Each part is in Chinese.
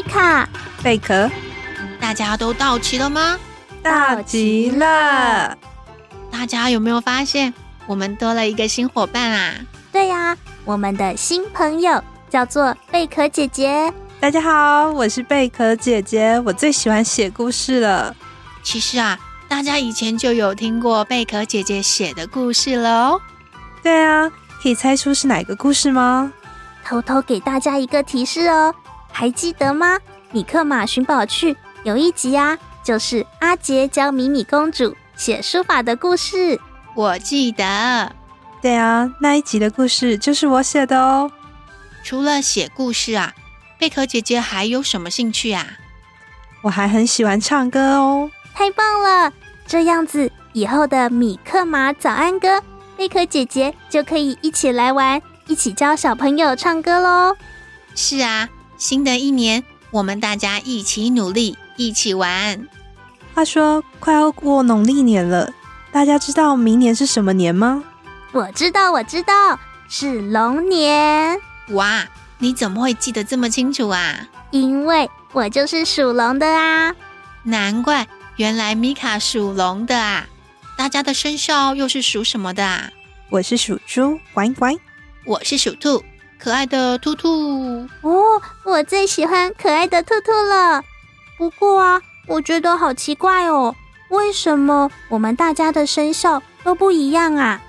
米卡、贝壳，大家都到齐了吗？到齐了。大家有没有发现，我们多了一个新伙伴啊？对呀，我们的新朋友叫做贝壳姐姐。大家好，我是贝壳姐姐，我最喜欢写故事了。其实啊，大家以前就有听过贝壳姐姐写的故事了哦。对啊，可以猜出是哪个故事吗？偷偷给大家一个提示哦，还记得吗？米克马寻宝趣有一集啊，就是阿杰教米米公主写书法的故事。我记得。对啊，那一集的故事就是我写的哦。除了写故事啊，贝壳姐姐还有什么兴趣啊？我还很喜欢唱歌哦。太棒了！这样子以后的米克马早安歌，贝壳姐姐就可以一起来玩，一起教小朋友唱歌喽。是啊，新的一年我们大家一起努力，一起玩。话说快要过农历年了，大家知道明年是什么年吗？我知道，我知道，是龙年。哇，你怎么会记得这么清楚啊？因为我就是属龙的啊。难怪，原来米卡属龙的啊。大家的生肖又是属什么的啊？我是属猪，乖乖。我是属兔，可爱的兔兔。哦，我最喜欢可爱的兔兔了。不过啊，我觉得好奇怪哦，为什么我们大家的生肖都不一样啊？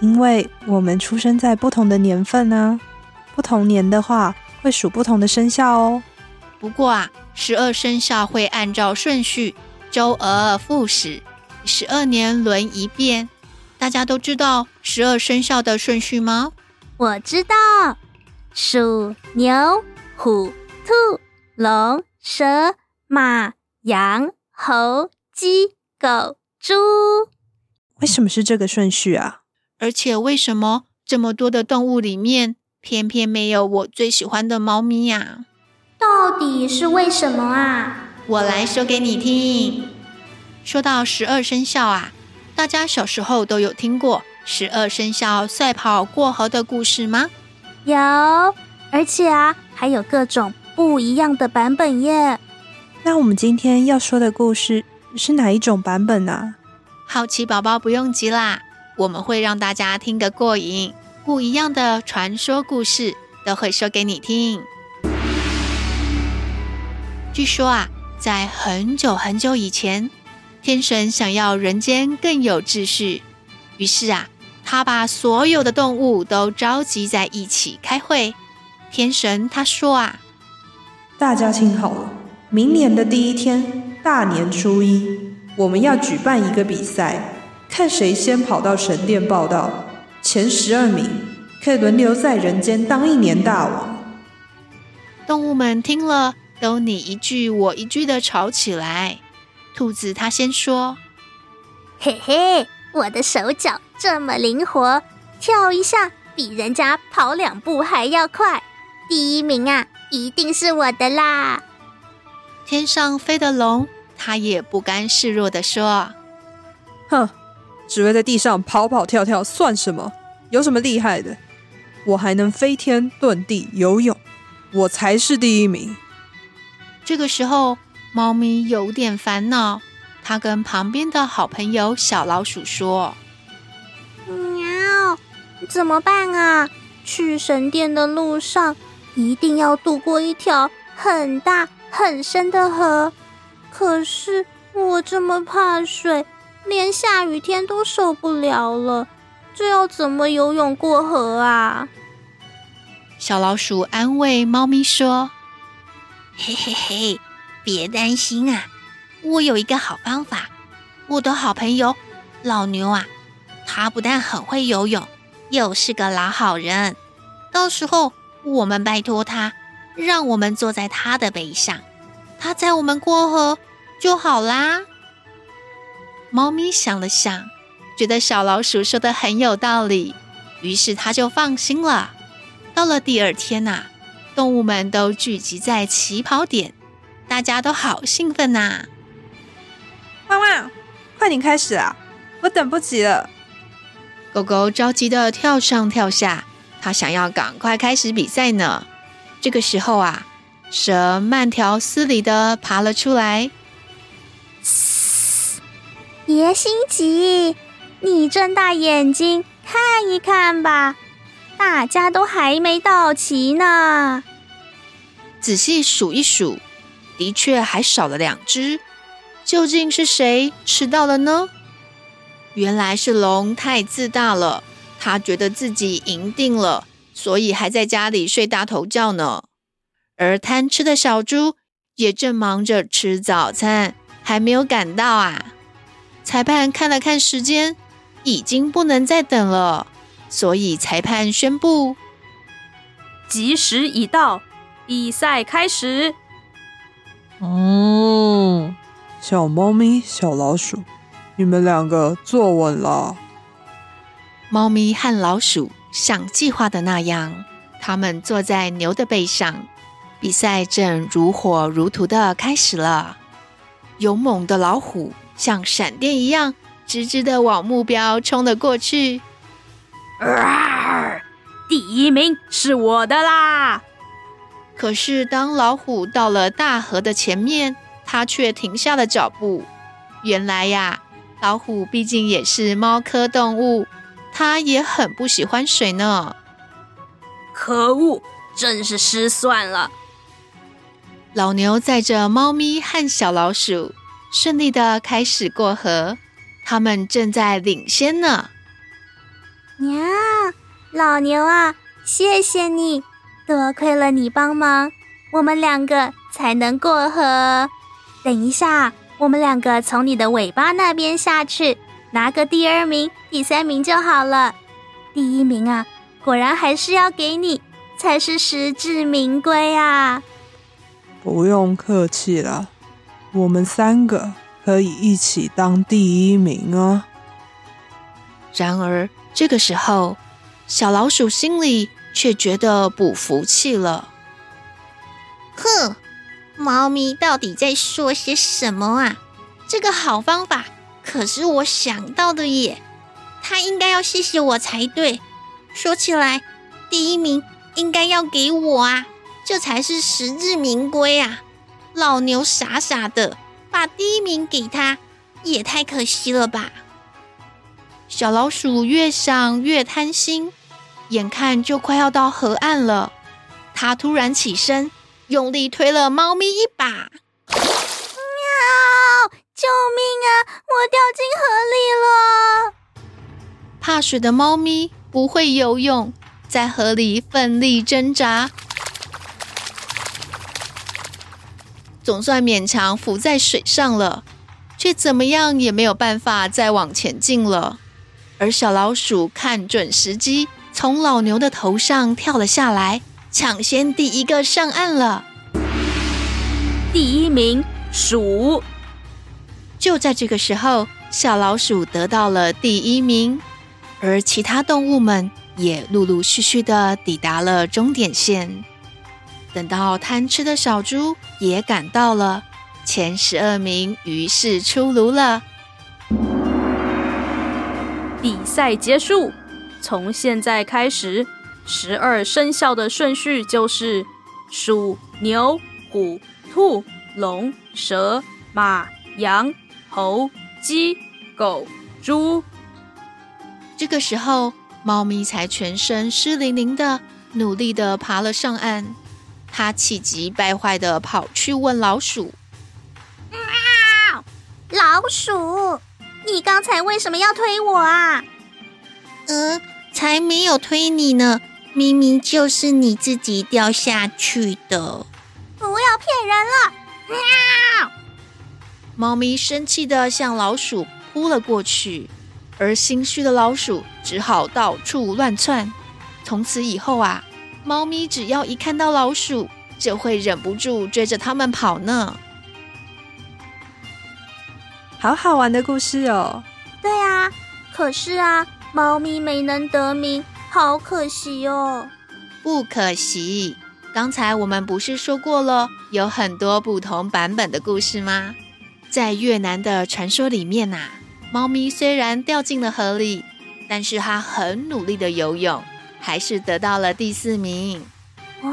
因为我们出生在不同的年份呢，不同年的话会属不同的生肖哦。不过啊，十二生肖会按照顺序周而复始，十二年轮一遍。大家都知道十二生肖的顺序吗？我知道，鼠、牛、虎、兔、龙、蛇、马、羊、猴、鸡、狗、猪。为什么是这个顺序啊？而且为什么这么多的动物里面，偏偏没有我最喜欢的猫咪呀？到底是为什么啊？我来说给你听。说到十二生肖啊，大家小时候都有听过十二生肖赛跑过河的故事吗？有，而且啊，还有各种不一样的版本耶。那我们今天要说的故事是哪一种版本呢？好奇宝宝不用急啦。我们会让大家听个过瘾，不一样的传说故事都会说给你听。据说啊，在很久很久以前，天神想要人间更有秩序，于是啊，他把所有的动物都召集在一起开会。天神他说啊：“大家听好了，明年的第一天，大年初一，我们要举办一个比赛。”看谁先跑到神殿报道，前十二名可以轮流在人间当一年大王。动物们听了，都你一句我一句的吵起来。兔子他先说：“嘿嘿，我的手脚这么灵活，跳一下比人家跑两步还要快，第一名啊，一定是我的啦！”天上飞的龙，它也不甘示弱的说：“哼。”只会在地上跑跑跳跳算什么？有什么厉害的？我还能飞天遁地游泳，我才是第一名。这个时候，猫咪有点烦恼，它跟旁边的好朋友小老鼠说：“喵，怎么办啊？去神殿的路上一定要渡过一条很大很深的河，可是我这么怕水。”连下雨天都受不了了，这要怎么游泳过河啊？小老鼠安慰猫咪说：“嘿嘿嘿，别担心啊，我有一个好方法。我的好朋友老牛啊，他不但很会游泳，又是个老好人。到时候我们拜托他，让我们坐在他的背上，他载我们过河就好啦。”猫咪想了想，觉得小老鼠说的很有道理，于是它就放心了。到了第二天呐、啊，动物们都聚集在起跑点，大家都好兴奋呐、啊！汪汪，快点开始啊！我等不及了。狗狗着急的跳上跳下，它想要赶快开始比赛呢。这个时候啊，蛇慢条斯理的爬了出来。别心急，你睁大眼睛看一看吧，大家都还没到齐呢。仔细数一数，的确还少了两只。究竟是谁迟到了呢？原来是龙太自大了，他觉得自己赢定了，所以还在家里睡大头觉呢。而贪吃的小猪也正忙着吃早餐，还没有赶到啊。裁判看了看时间，已经不能再等了，所以裁判宣布：吉时已到，比赛开始。嗯，小猫咪、小老鼠，你们两个坐稳了。猫咪和老鼠像计划的那样，他们坐在牛的背上，比赛正如火如荼的开始了。勇猛的老虎。像闪电一样，直直的往目标冲了过去。啊！第一名是我的啦！可是当老虎到了大河的前面，它却停下了脚步。原来呀，老虎毕竟也是猫科动物，它也很不喜欢水呢。可恶，真是失算了。老牛载着猫咪和小老鼠。顺利的开始过河，他们正在领先呢。娘，老牛啊，谢谢你，多亏了你帮忙，我们两个才能过河。等一下，我们两个从你的尾巴那边下去，拿个第二名、第三名就好了。第一名啊，果然还是要给你，才是实至名归啊！不用客气了。我们三个可以一起当第一名啊！然而这个时候，小老鼠心里却觉得不服气了。猫咪到底在说些什么啊？这个好方法可是我想到的耶！它应该要谢谢我才对。说起来，第一名应该要给我啊，这才是实至名归啊！老牛傻傻的把第一名给他，也太可惜了吧！小老鼠越想越贪心，眼看就快要到河岸了，它突然起身，用力推了猫咪一把。喵！救命啊！我掉进河里了！怕水的猫咪不会游泳，在河里奋力挣扎。总算勉强浮在水上了，却怎么样也没有办法再往前进了。而小老鼠看准时机，从老牛的头上跳了下来，抢先第一个上岸了。第一名，鼠。就在这个时候，小老鼠得到了第一名，而其他动物们也陆陆续续的抵达了终点线。等到贪吃的小猪也赶到了，前十二名于是出炉了。比赛结束，从现在开始，十二生肖的顺序就是鼠、牛、虎、兔、龙、蛇、马、羊、猴、鸡、狗、猪。这个时候，猫咪才全身湿淋淋的，努力的爬了上岸。它气急败坏的跑去问老鼠：“老鼠，你刚才为什么要推我啊？”“嗯，才没有推你呢，明明就是你自己掉下去的。”“不要骗人了！”喵猫咪生气的向老鼠扑了过去，而心虚的老鼠只好到处乱窜。从此以后啊。猫咪只要一看到老鼠，就会忍不住追着它们跑呢。好好玩的故事哦！对啊，可是啊，猫咪没能得名，好可惜哦。不可惜，刚才我们不是说过了，有很多不同版本的故事吗？在越南的传说里面呐，猫咪虽然掉进了河里，但是它很努力的游泳。还是得到了第四名，哇，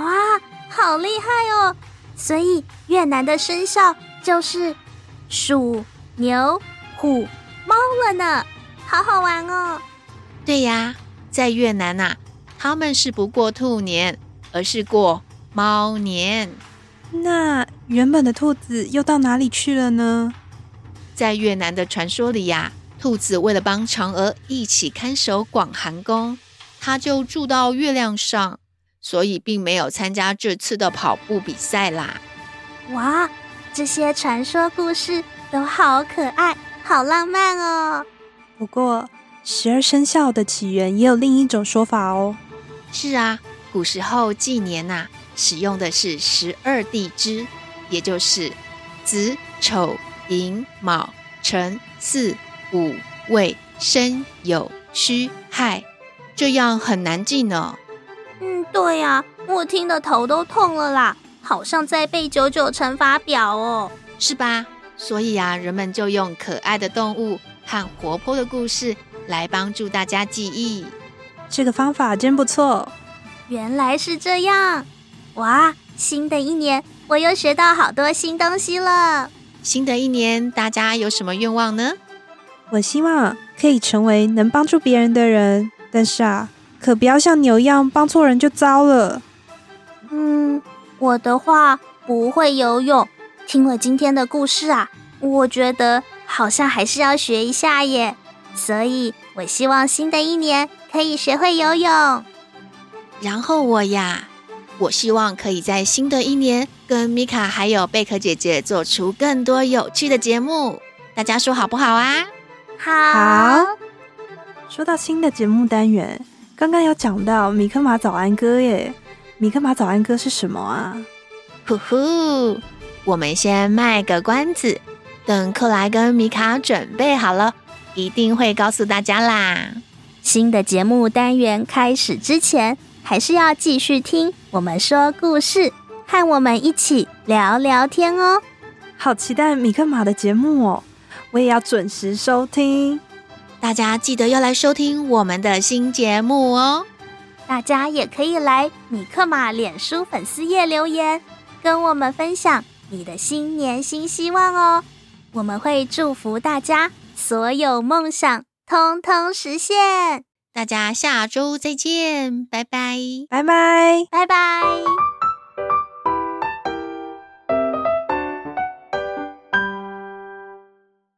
好厉害哦！所以越南的生肖就是鼠、牛、虎、猫了呢，好好玩哦！对呀，在越南呐、啊，他们是不过兔年，而是过猫年。那原本的兔子又到哪里去了呢？在越南的传说里呀、啊，兔子为了帮嫦娥一起看守广寒宫，它就住到月亮上，所以并没有参加这次的跑步比赛啦。哇，这些传说故事都好可爱，好浪漫哦！不过，十二生肖的起源也有另一种说法哦。是啊，古时候纪年呐、啊。使用的是十二地支，也就是子、丑、寅、卯、辰、巳、午、未、申、酉、戌、亥，这样很难记呢。嗯，对呀、啊，我听得头都痛了啦，好像在背九九乘法表哦，是吧？所以啊，人们就用可爱的动物和活泼的故事来帮助大家记忆。这个方法真不错。原来是这样。哇，新的一年我又学到好多新东西了。新的一年，大家有什么愿望呢？我希望可以成为能帮助别人的人，但是啊，可不要像牛一样帮错人就糟了。嗯，我的话不会游泳。听了今天的故事啊，我觉得好像还是要学一下耶。所以我希望新的一年可以学会游泳。然后我呀。我希望可以在新的一年跟米卡还有贝壳姐姐做出更多有趣的节目，大家说好不好啊？好。好。说到新的节目单元，刚刚有讲到米克马早安歌耶，米克马早安歌是什么啊？呼呼，我们先卖个关子，等克莱跟米卡准备好了，一定会告诉大家啦。新的节目单元开始之前，还是要继续听我们说故事，和我们一起聊聊天哦。好期待米克马的节目哦，我也要准时收听。大家记得要来收听我们的新节目哦。大家也可以来米克马脸书粉丝页留言，跟我们分享你的新年新希望哦。我们会祝福大家所有梦想通通实现。大家下周再见，拜拜，拜拜，拜拜。